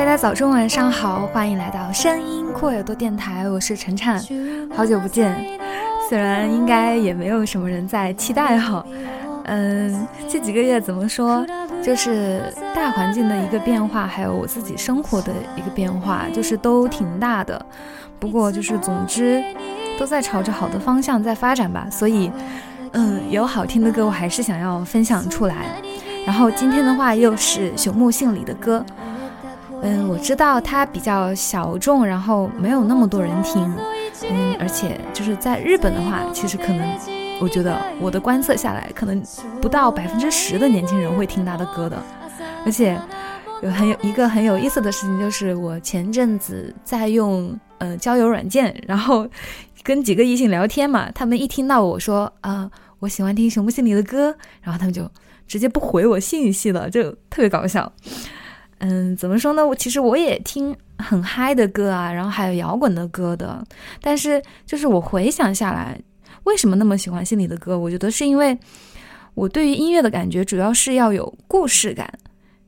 大家早中晚上好，欢迎来到声音扩耳朵电台，我是晨晨，好久不见。虽然应该也没有什么人在期待哈，嗯，这几个月怎么说，就是大环境的一个变化，还有我自己生活的一个变化，就是都挺大的。不过就是总之都在朝着好的方向在发展吧，所以，嗯，有好听的歌我还是想要分享出来。然后今天的话又是朽木杏里的歌。嗯，我知道它比较小众，然后没有那么多人听，嗯，而且就是在日本的话，其实可能，我觉得我的观测下来，可能不到百分之十的年轻人会听他的歌的，而且有很有一个很有意思的事情，就是我前阵子在用呃交友软件，然后跟几个异性聊天嘛，他们一听到我说啊我喜欢听熊木心里的歌，然后他们就直接不回我信息了，就特别搞笑。嗯，怎么说呢？我其实我也听很嗨的歌啊，然后还有摇滚的歌的。但是就是我回想下来，为什么那么喜欢心里的歌？我觉得是因为我对于音乐的感觉主要是要有故事感。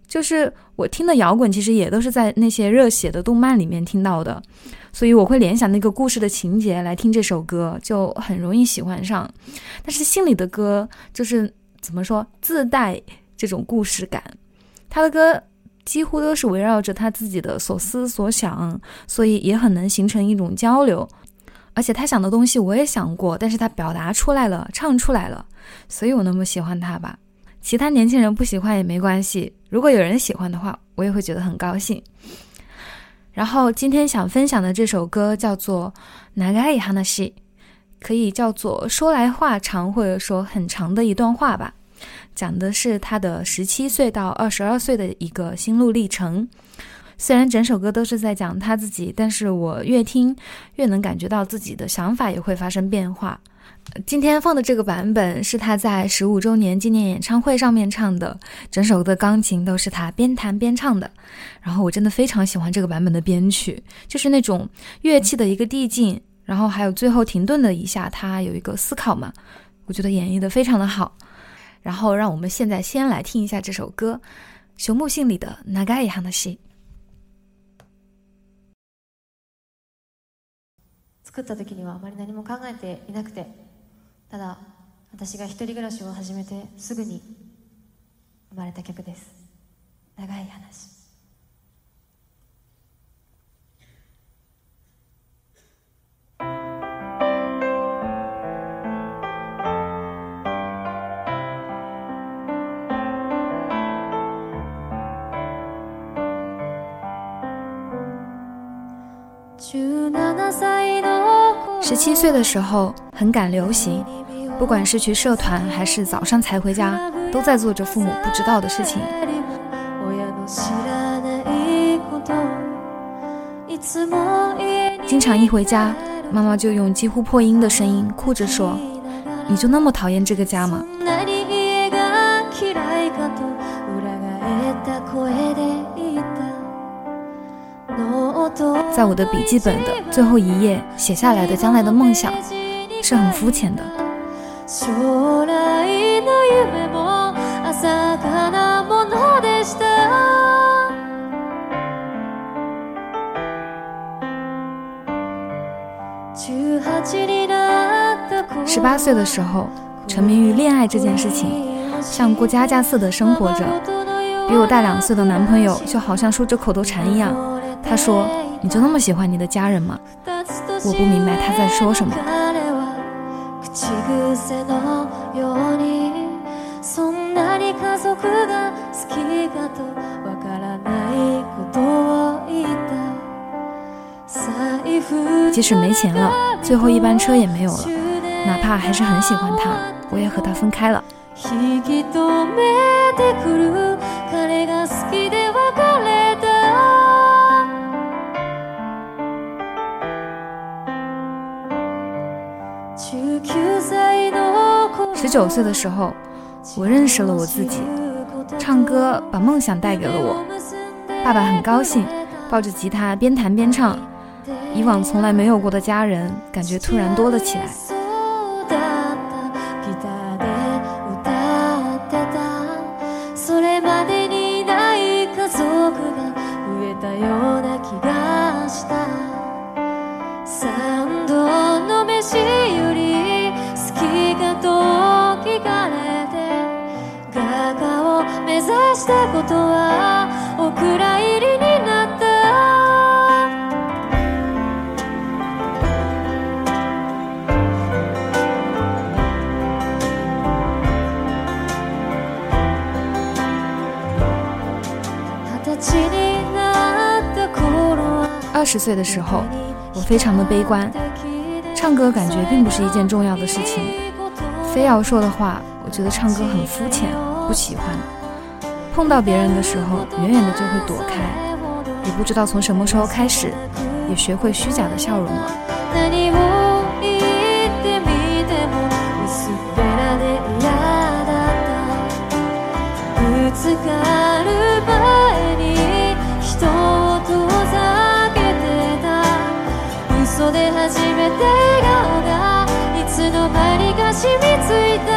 就是我听的摇滚其实也都是在那些热血的动漫里面听到的，所以我会联想那个故事的情节来听这首歌，就很容易喜欢上。但是心里的歌就是怎么说，自带这种故事感，他的歌。几乎都是围绕着他自己的所思所想，所以也很能形成一种交流。而且他想的东西我也想过，但是他表达出来了，唱出来了，所以我那么喜欢他吧。其他年轻人不喜欢也没关系，如果有人喜欢的话，我也会觉得很高兴。然后今天想分享的这首歌叫做《Nagai Hanashi》，可以叫做说来话长，或者说很长的一段话吧。讲的是他的十七岁到二十二岁的一个心路历程。虽然整首歌都是在讲他自己，但是我越听越能感觉到自己的想法也会发生变化。今天放的这个版本是他在十五周年纪念演唱会上面唱的，整首的钢琴都是他边弹边唱的。然后我真的非常喜欢这个版本的编曲，就是那种乐器的一个递进，然后还有最后停顿的一下，他有一个思考嘛，我觉得演绎的非常的好。然后，让我们现在先来听一下这首歌，熊木杏里的《長い話》。作った時にはあまり何も考えていなくて、ただ私が一人暮らしを始めてすぐに生まれた曲です。長い話。 十七岁的时候很赶流行，不管是去社团还是早上才回家，都在做着父母不知道的事情。经常一回家，妈妈就用几乎破音的声音哭着说：“你就那么讨厌这个家吗？”在我的笔记本的最后一页写下来的将来的梦想，是很肤浅的。十八岁的时候，沉迷于恋爱这件事情，像过家家似的生活着。比我大两岁的男朋友就好像说着口头禅一样，他说。你就那么喜欢你的家人吗？我不明白他在说什么。即使没钱了，最后一班车也没有了，哪怕还是很喜欢他，我也和他分开了。十九岁的时候，我认识了我自己，唱歌把梦想带给了我。爸爸很高兴，抱着吉他边弹边唱，以往从来没有过的家人，感觉突然多了起来。二十岁的时候，我非常的悲观，唱歌感觉并不是一件重要的事情。非要说的话，我觉得唱歌很肤浅，不喜欢。碰到别人的时候，远远的就会躲开，也不知道从什么时候开始，也学会虚假的笑容了。で初めて笑顔がいつの間にか染みついた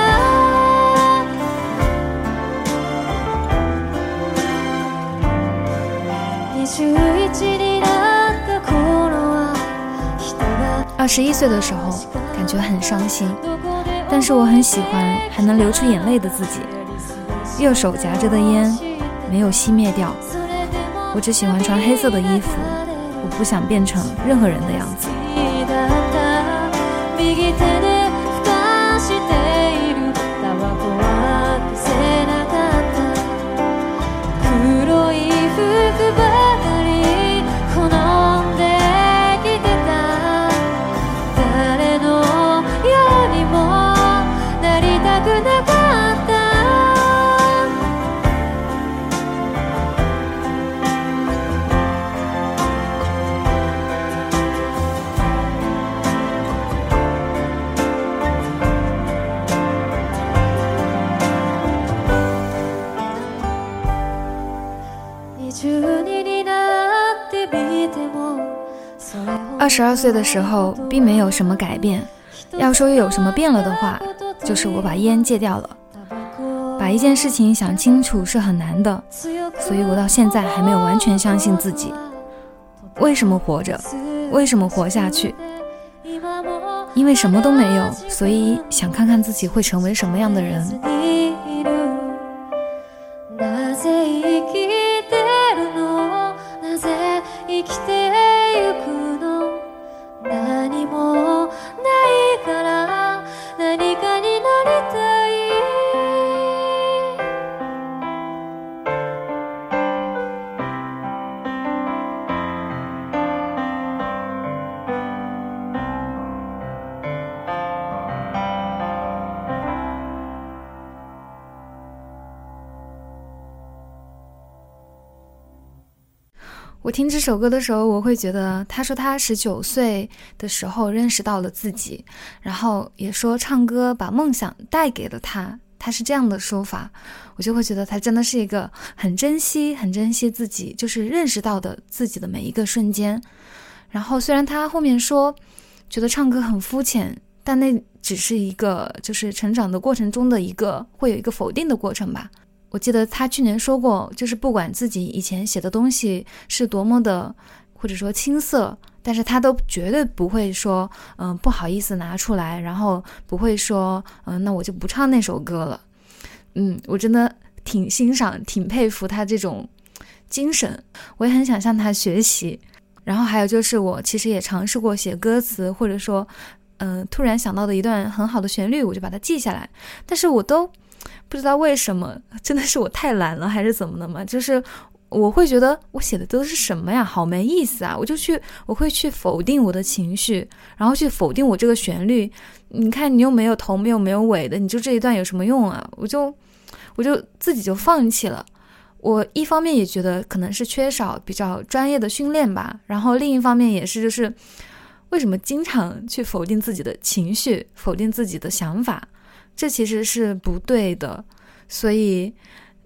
21になった頃は人が二十一岁的时候，感觉很伤心，但是我很喜欢还能流出眼泪的自己。右手夹着的烟没有熄灭掉，我只喜欢穿黑色的衣服，我不想变成任何人的样子。 quitter. 十二岁的时候并没有什么改变，要说又有什么变了的话，就是我把烟戒掉了。把一件事情想清楚是很难的，所以我到现在还没有完全相信自己。为什么活着？为什么活下去？因为什么都没有，所以想看看自己会成为什么样的人。我听这首歌的时候，我会觉得，他说他十九岁的时候认识到了自己，然后也说唱歌把梦想带给了他，他是这样的说法，我就会觉得他真的是一个很珍惜、很珍惜自己，就是认识到的自己的每一个瞬间。然后虽然他后面说觉得唱歌很肤浅，但那只是一个就是成长的过程中的一个会有一个否定的过程吧。我记得他去年说过，就是不管自己以前写的东西是多么的，或者说青涩，但是他都绝对不会说，嗯、不好意思拿出来，然后不会说，嗯、那我就不唱那首歌了。嗯，我真的挺欣赏、挺佩服他这种精神，我也很想向他学习。然后还有就是，我其实也尝试过写歌词，或者说，嗯、突然想到的一段很好的旋律，我就把它记下来，但是我都。不知道为什么，真的是我太懒了，还是怎么的嘛？就是我会觉得我写的都是什么呀，好没意思啊！我就去，我会去否定我的情绪，然后去否定我这个旋律。你看，你又没有头，没有没有尾的，你就这一段有什么用啊？我就，我就自己就放弃了。我一方面也觉得可能是缺少比较专业的训练吧，然后另一方面也是就是为什么经常去否定自己的情绪，否定自己的想法。这其实是不对的，所以，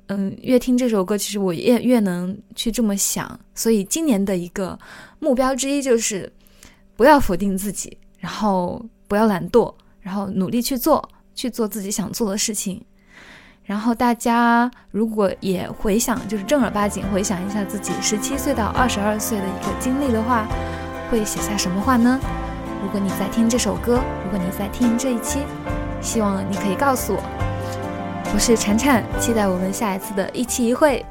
嗯，越听这首歌，其实我越越能去这么想。所以今年的一个目标之一就是，不要否定自己，然后不要懒惰，然后努力去做，去做自己想做的事情。然后大家如果也回想，就是正儿八经回想一下自己十七岁到二十二岁的一个经历的话，会写下什么话呢？如果你在听这首歌，如果你在听这一期。希望你可以告诉我。我是婵婵，期待我们下一次的一期一会。